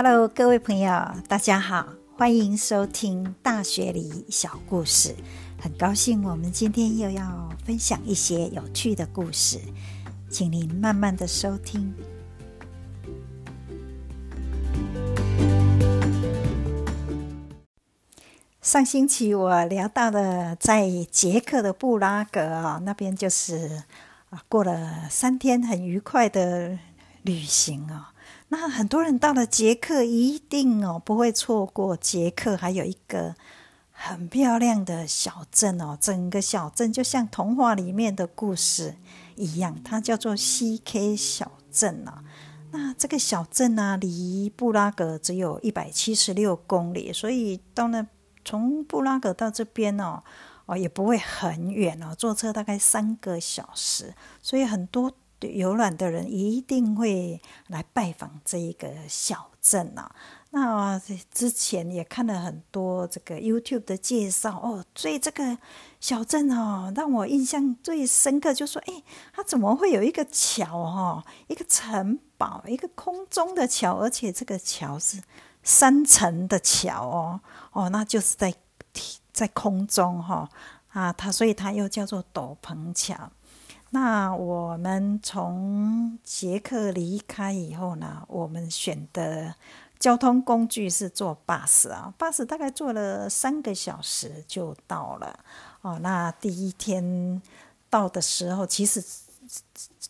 Hello，各位朋友，大家好，欢迎收听大学里小故事。很高兴我们今天又要分享一些有趣的故事，请您慢慢的收听。上星期我聊到了在捷克的布拉格啊，那边就是啊过了三天很愉快的旅行啊。那很多人到了捷克，一定哦不会错过捷克，还有一个很漂亮的小镇哦，整个小镇就像童话里面的故事一样，它叫做 C.K 小镇啊。那这个小镇呢，离布拉格只有一百七十六公里，所以到那从布拉格到这边哦哦也不会很远哦，坐车大概三个小时，所以很多。游览的人一定会来拜访这一个小镇啊。那之前也看了很多这个 YouTube 的介绍哦，所以这个小镇哦，让我印象最深刻，就说哎，它怎么会有一个桥哈，一个城堡，一个空中的桥，而且这个桥是三层的桥哦，哦，那就是在在空中哈啊，它所以它又叫做斗篷桥。那我们从捷克离开以后呢，我们选的交通工具是坐巴士啊，巴士大概坐了三个小时就到了哦。那第一天到的时候，其实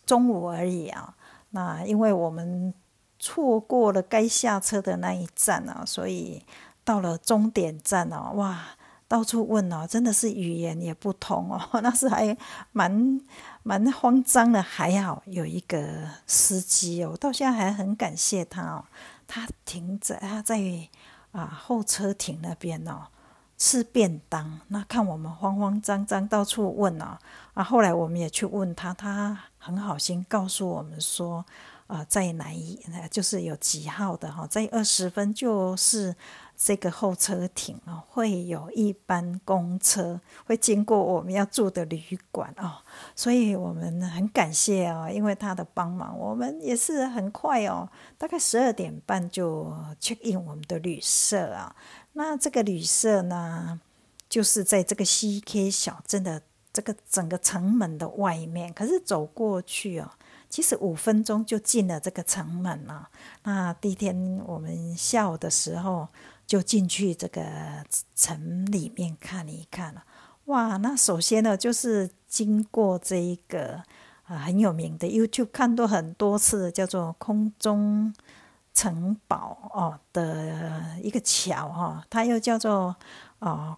中午而已啊。那因为我们错过了该下车的那一站啊，所以到了终点站哦，哇！到处问哦，真的是语言也不通哦，那是还蛮蛮慌张的。还好有一个司机哦，到现在还很感谢他哦。他停在他在啊候车亭那边哦吃便当，那看我们慌慌张张到处问哦，啊后来我们也去问他，他很好心告诉我们说，啊在哪一就是有几号的哈，在二十分就是。这个候车亭哦，会有一班公车会经过我们要住的旅馆哦，所以我们很感谢哦，因为他的帮忙，我们也是很快哦，大概十二点半就 check in 我们的旅社啊。那这个旅社呢，就是在这个 CK 小镇的这个整个城门的外面，可是走过去哦，其实五分钟就进了这个城门了。那第一天我们下午的时候。就进去这个城里面看一看了，哇！那首先呢，就是经过这一个啊很有名的 YouTube 看过很多次，叫做空中城堡哦的一个桥哈，它又叫做哦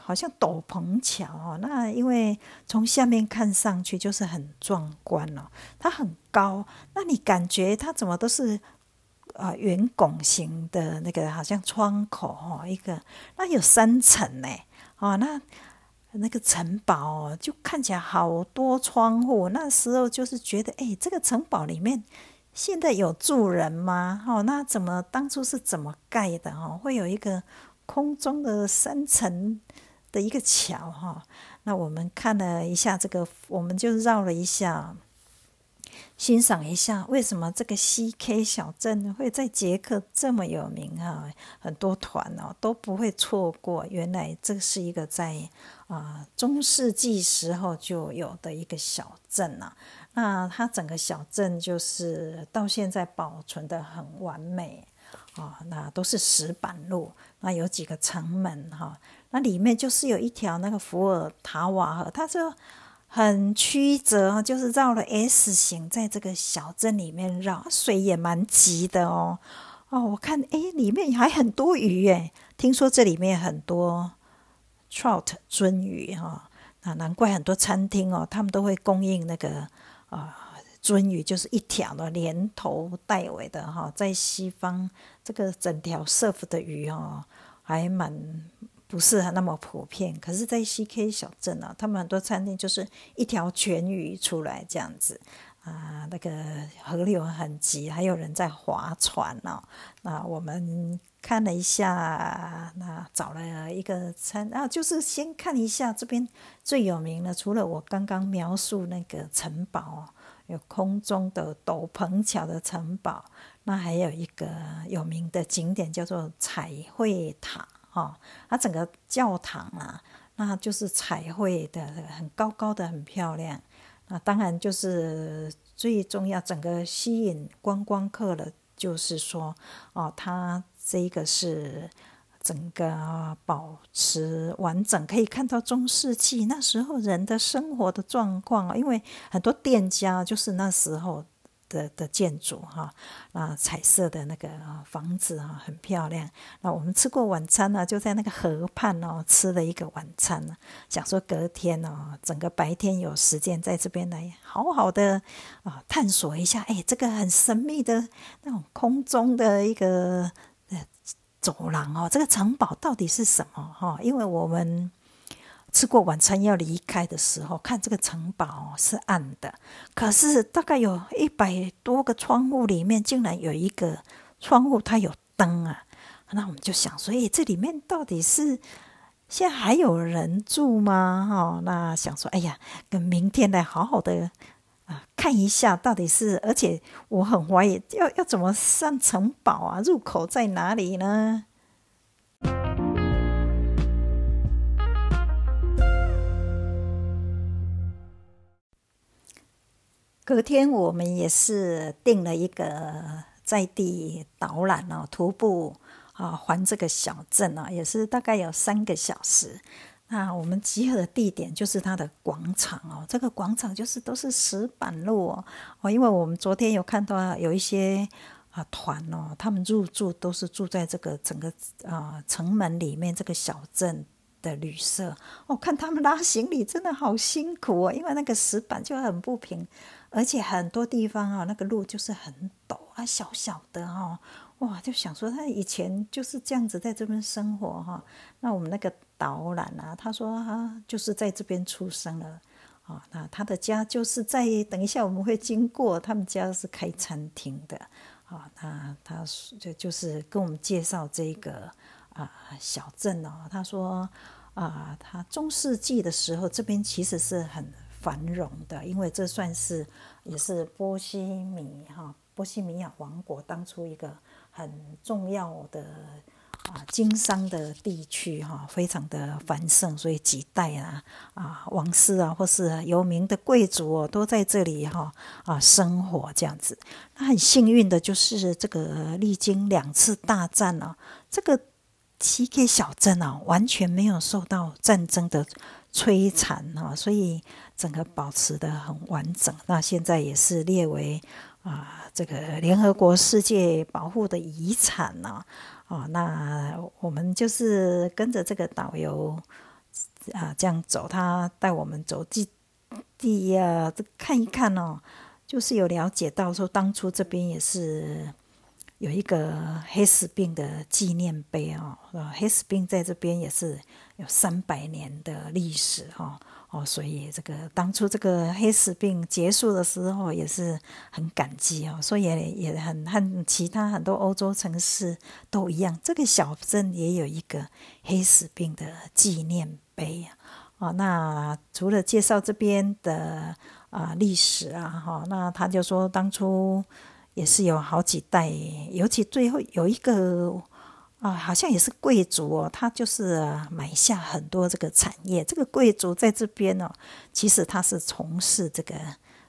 好像斗篷桥哦。那因为从下面看上去就是很壮观哦，它很高，那你感觉它怎么都是。啊，圆拱形的那个好像窗口哦，一个那有三层呢，哦，那那个城堡哦就看起来好多窗户。那时候就是觉得，哎，这个城堡里面现在有住人吗？哦，那怎么当初是怎么盖的？哦，会有一个空中的三层的一个桥哈。那我们看了一下这个，我们就绕了一下。欣赏一下，为什么这个 C.K 小镇会在捷克这么有名啊？很多团哦都不会错过。原来这是一个在啊中世纪时候就有的一个小镇呐。那它整个小镇就是到现在保存的很完美啊。那都是石板路，那有几个城门哈。那里面就是有一条那个伏尔塔瓦河，它说。很曲折，就是绕了 S 型，在这个小镇里面绕，水也蛮急的哦。哦，我看，哎，里面还很多鱼哎，听说这里面很多 trout 鳟鱼哈，那难怪很多餐厅哦，他们都会供应那个啊鳟鱼，就是一条的，连头带尾的哈。在西方，这个整条 serve 的鱼哦，还蛮。不是那么普遍，可是，在 C.K 小镇啊，他们很多餐厅就是一条全鱼出来这样子啊，那个河流很急，还有人在划船呢。那我们看了一下，那找了一个餐啊，就是先看一下这边最有名的，除了我刚刚描述那个城堡有空中的斗篷桥的城堡，那还有一个有名的景点叫做彩绘塔哈，它整个教堂啊，那就是彩绘的，很高高的，很漂亮。那当然就是最重要，整个吸引观光客的，就是说哦，它这个是。整个保持完整，可以看到中世纪那时候人的生活的状况因为很多店家就是那时候的的建筑哈，那彩色的那个房子哈很漂亮。那我们吃过晚餐呢，就在那个河畔哦吃了一个晚餐，想说隔天哦，整个白天有时间在这边来好好的啊探索一下，哎，这个很神秘的那种空中的一个。走廊哦，这个城堡到底是什么哈？因为我们吃过晚餐要离开的时候，看这个城堡是暗的，可是大概有一百多个窗户里面，竟然有一个窗户它有灯啊！那我们就想说，哎，这里面到底是现在还有人住吗？哈，那想说，哎呀，跟明天来好好的。啊，看一下到底是，而且我很怀疑，要要怎么上城堡啊？入口在哪里呢？隔天我们也是订了一个在地导览哦，徒步啊环这个小镇啊，也是大概有三个小时。那我们集合的地点就是它的广场哦，这个广场就是都是石板路哦，哦，因为我们昨天有看到有一些啊团哦，他们入住都是住在这个整个啊城门里面这个小镇的旅社，哦，看他们拉行李真的好辛苦哦，因为那个石板就很不平，而且很多地方啊那个路就是很陡啊，小小的哦。哇，就想说他以前就是这样子在这边生活哈。那我们那个导览啊，他说他就是在这边出生了啊。那他的家就是在等一下我们会经过，他们家是开餐厅的啊。那他就就是跟我们介绍这个啊小镇哦。他说啊，他中世纪的时候这边其实是很繁荣的，因为这算是也是波西米哈波西米亚王国当初一个。很重要的啊，经商的地区哈，非常的繁盛，所以几代啊啊王室啊，或是有名的贵族哦，都在这里哈啊生活这样子。那很幸运的就是这个历经两次大战呢，这个七 K 小镇啊，完全没有受到战争的摧残哈，所以整个保持的很完整。那现在也是列为。啊，这个联合国世界保护的遗产呢？啊，那我们就是跟着这个导游啊这样走，他带我们走地地啊，这看一看哦，就是有了解到说，当初这边也是有一个黑死病的纪念碑啊，黑死病在这边也是有三百年的历史哈。哦，所以这个当初这个黑死病结束的时候也是很感激哦，所以也很和其他很多欧洲城市都一样，这个小镇也有一个黑死病的纪念碑啊。哦，那除了介绍这边的啊历史啊，哈，那他就说当初也是有好几代，尤其最后有一个。啊，好像也是贵族哦，他就是买下很多这个产业。这个贵族在这边哦，其实他是从事这个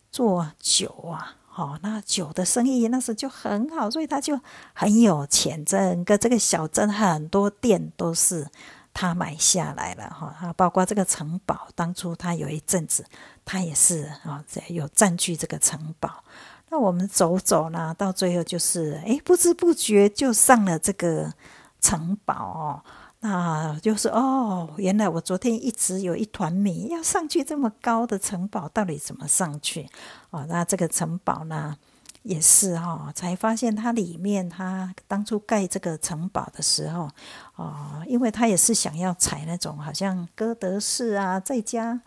做酒啊，好，那酒的生意那时就很好，所以他就很有钱。整个这个小镇很多店都是他买下来了哈，包括这个城堡，当初他有一阵子他也是啊，有占据这个城堡。那我们走走呢，到最后就是哎，不知不觉就上了这个。城堡哦，那就是哦，原来我昨天一直有一团迷，要上去这么高的城堡，到底怎么上去？哦，那这个城堡呢，也是哈，才发现它里面，它当初盖这个城堡的时候，哦，因为他也是想要采那种好像哥德式啊，在加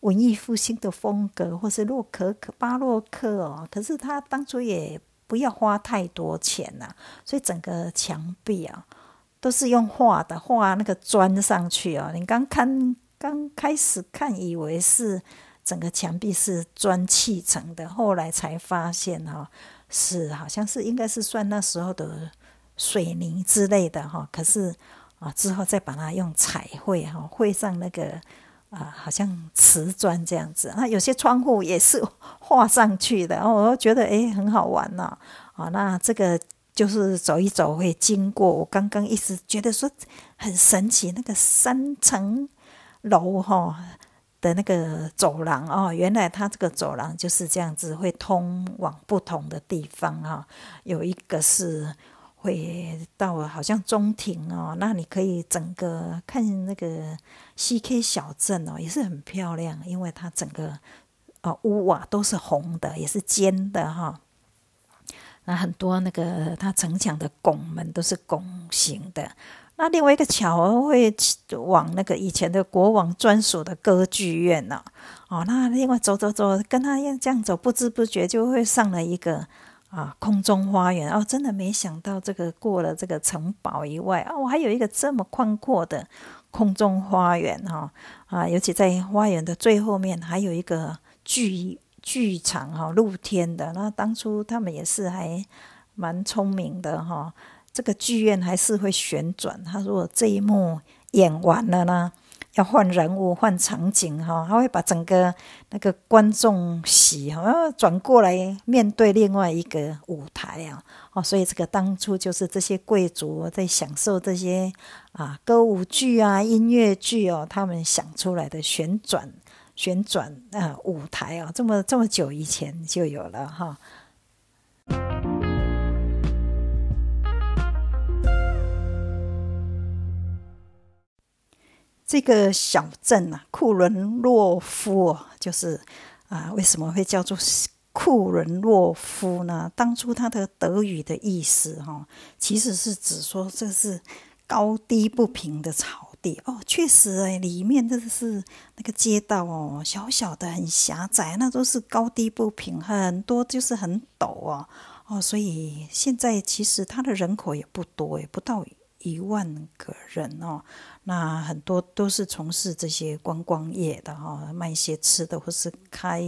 文艺复兴的风格，或是洛可可、巴洛克哦，可是他当初也不要花太多钱呐，所以整个墙壁啊。都是用画的，画那个砖上去哦。你刚看刚开始看，以为是整个墙壁是砖砌成的，后来才发现哈，是好像是应该是算那时候的水泥之类的哈，可是啊之后再把它用彩绘哈绘上那个啊好像瓷砖这样子，那有些窗户也是画上去的，我觉得诶很好玩呐啊，那这个就是走一走会经过，我刚刚一直觉得说很神奇，那个三层楼哈。的那个走廊哦，原来它这个走廊就是这样子，会通往不同的地方哈。有一个是会到好像中庭哦，那你可以整个看那个 CK 小镇哦，也是很漂亮，因为它整个哦屋瓦都是红的，也是尖的哈。那很多那个它城墙的拱门都是拱形的。那另外一个桥会往那个以前的国王专属的歌剧院呢？哦，那另外走走走，跟他一样这样走，不知不觉就会上了一个啊空中花园哦。真的没想到，这个过了这个城堡以外啊，我还有一个这么宽阔的空中花园哈啊！尤其在花园的最后面还有一个剧剧场哈，露天的。那当初他们也是还蛮聪明的哈。这个剧院还是会旋转。他说：“这一幕演完了呢，要换人物、换场景哈，他会把整个那个观众席哈转过来面对另外一个舞台啊。哦，所以这个当初就是这些贵族在享受这些啊歌舞剧啊、音乐剧哦，他们想出来的旋转旋转啊舞台啊，这么这么久以前就有了哈。”这个小镇啊，库伦洛夫，就是啊，为什么会叫做库伦洛夫呢？当初它的德语的意思哈，其实是指说这是高低不平的草地哦。确实哎，里面这是那个街道哦，小小的很狭窄，那都是高低不平，很多就是很陡哦哦，所以现在其实它的人口也不多也不到一万个人哦。那很多都是从事这些观光业的哈，卖一些吃的，或是开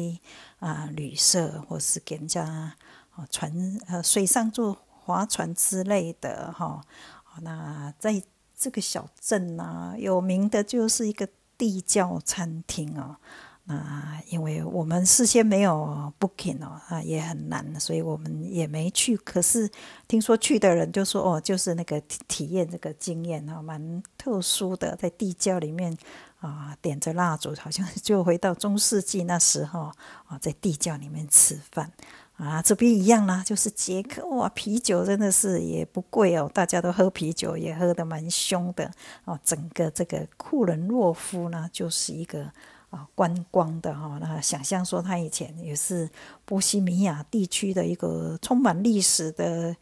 啊旅社，或是给人家啊船呃水上做划船之类的哈。那在这个小镇呢，有名的就是一个地窖餐厅哦。那因为我们事先没有 booking 哦，啊也很难，所以我们也没去。可是听说去的人就说哦，就是那个体验这个经验哈，蛮特殊的，在地窖里面啊点着蜡烛，好像就回到中世纪那时候啊，在地窖里面吃饭啊。这边一样啦，就是捷克哇，啤酒真的是也不贵哦，大家都喝啤酒，也喝得蛮凶的哦。整个这个库伦洛夫呢，就是一个。啊，观光的哈，那想象说他以前也是波西米亚地区的一个充满历史的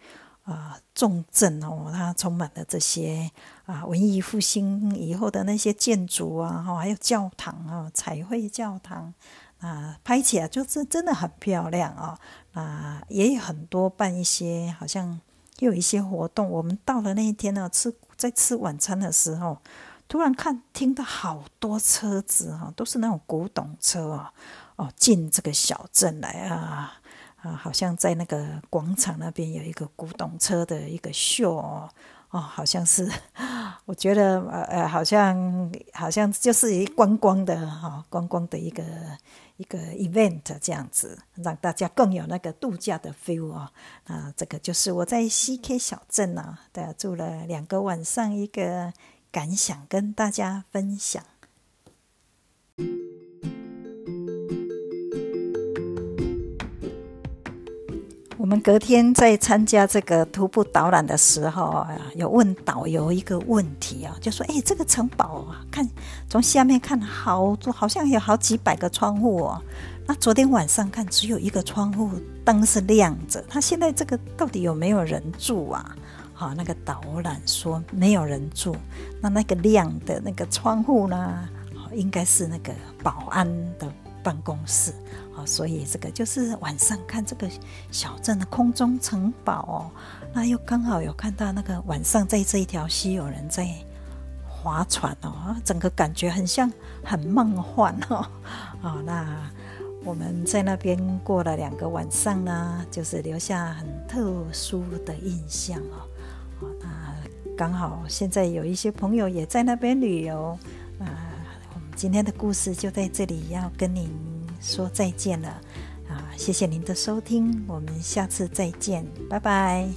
啊重镇哦，它充满了这些啊文艺复兴以后的那些建筑啊，哈，还有教堂啊，彩绘教堂啊，拍起来就是真的很漂亮啊，啊，也有很多办一些好像又有一些活动。我们到了那一天呢，吃在吃晚餐的时候。突然看听到好多车子哈，都是那种古董车哦哦，进这个小镇来啊啊，好像在那个广场那边有一个古董车的一个秀哦哦，好像是，我觉得呃呃，好像好像就是一观光的哈，观光的一个一个 event 这样子，让大家更有那个度假的 feel 啊啊，这个就是我在 CK 小镇啊，对，住了两个晚上一个。感想跟大家分享。我们隔天在参加这个徒步导览的时候啊，有问导游一个问题啊，就说：“哎，这个城堡啊，看从下面看，好多好像有好几百个窗户哦。那昨天晚上看，只有一个窗户灯是亮着。他现在这个到底有没有人住啊？”好，那个导览说没有人住，那那个亮的那个窗户呢？应该是那个保安的办公室。好，所以这个就是晚上看这个小镇的空中城堡哦，那又刚好有看到那个晚上在这一条溪有人在划船哦，整个感觉很像很梦幻哦哦，那我们在那边过了两个晚上呢，就是留下很特殊的印象。哦，那刚好现在有一些朋友也在那边旅游，那我们今天的故事就在这里要跟您说再见了啊！谢谢您的收听，我们下次再见，拜拜。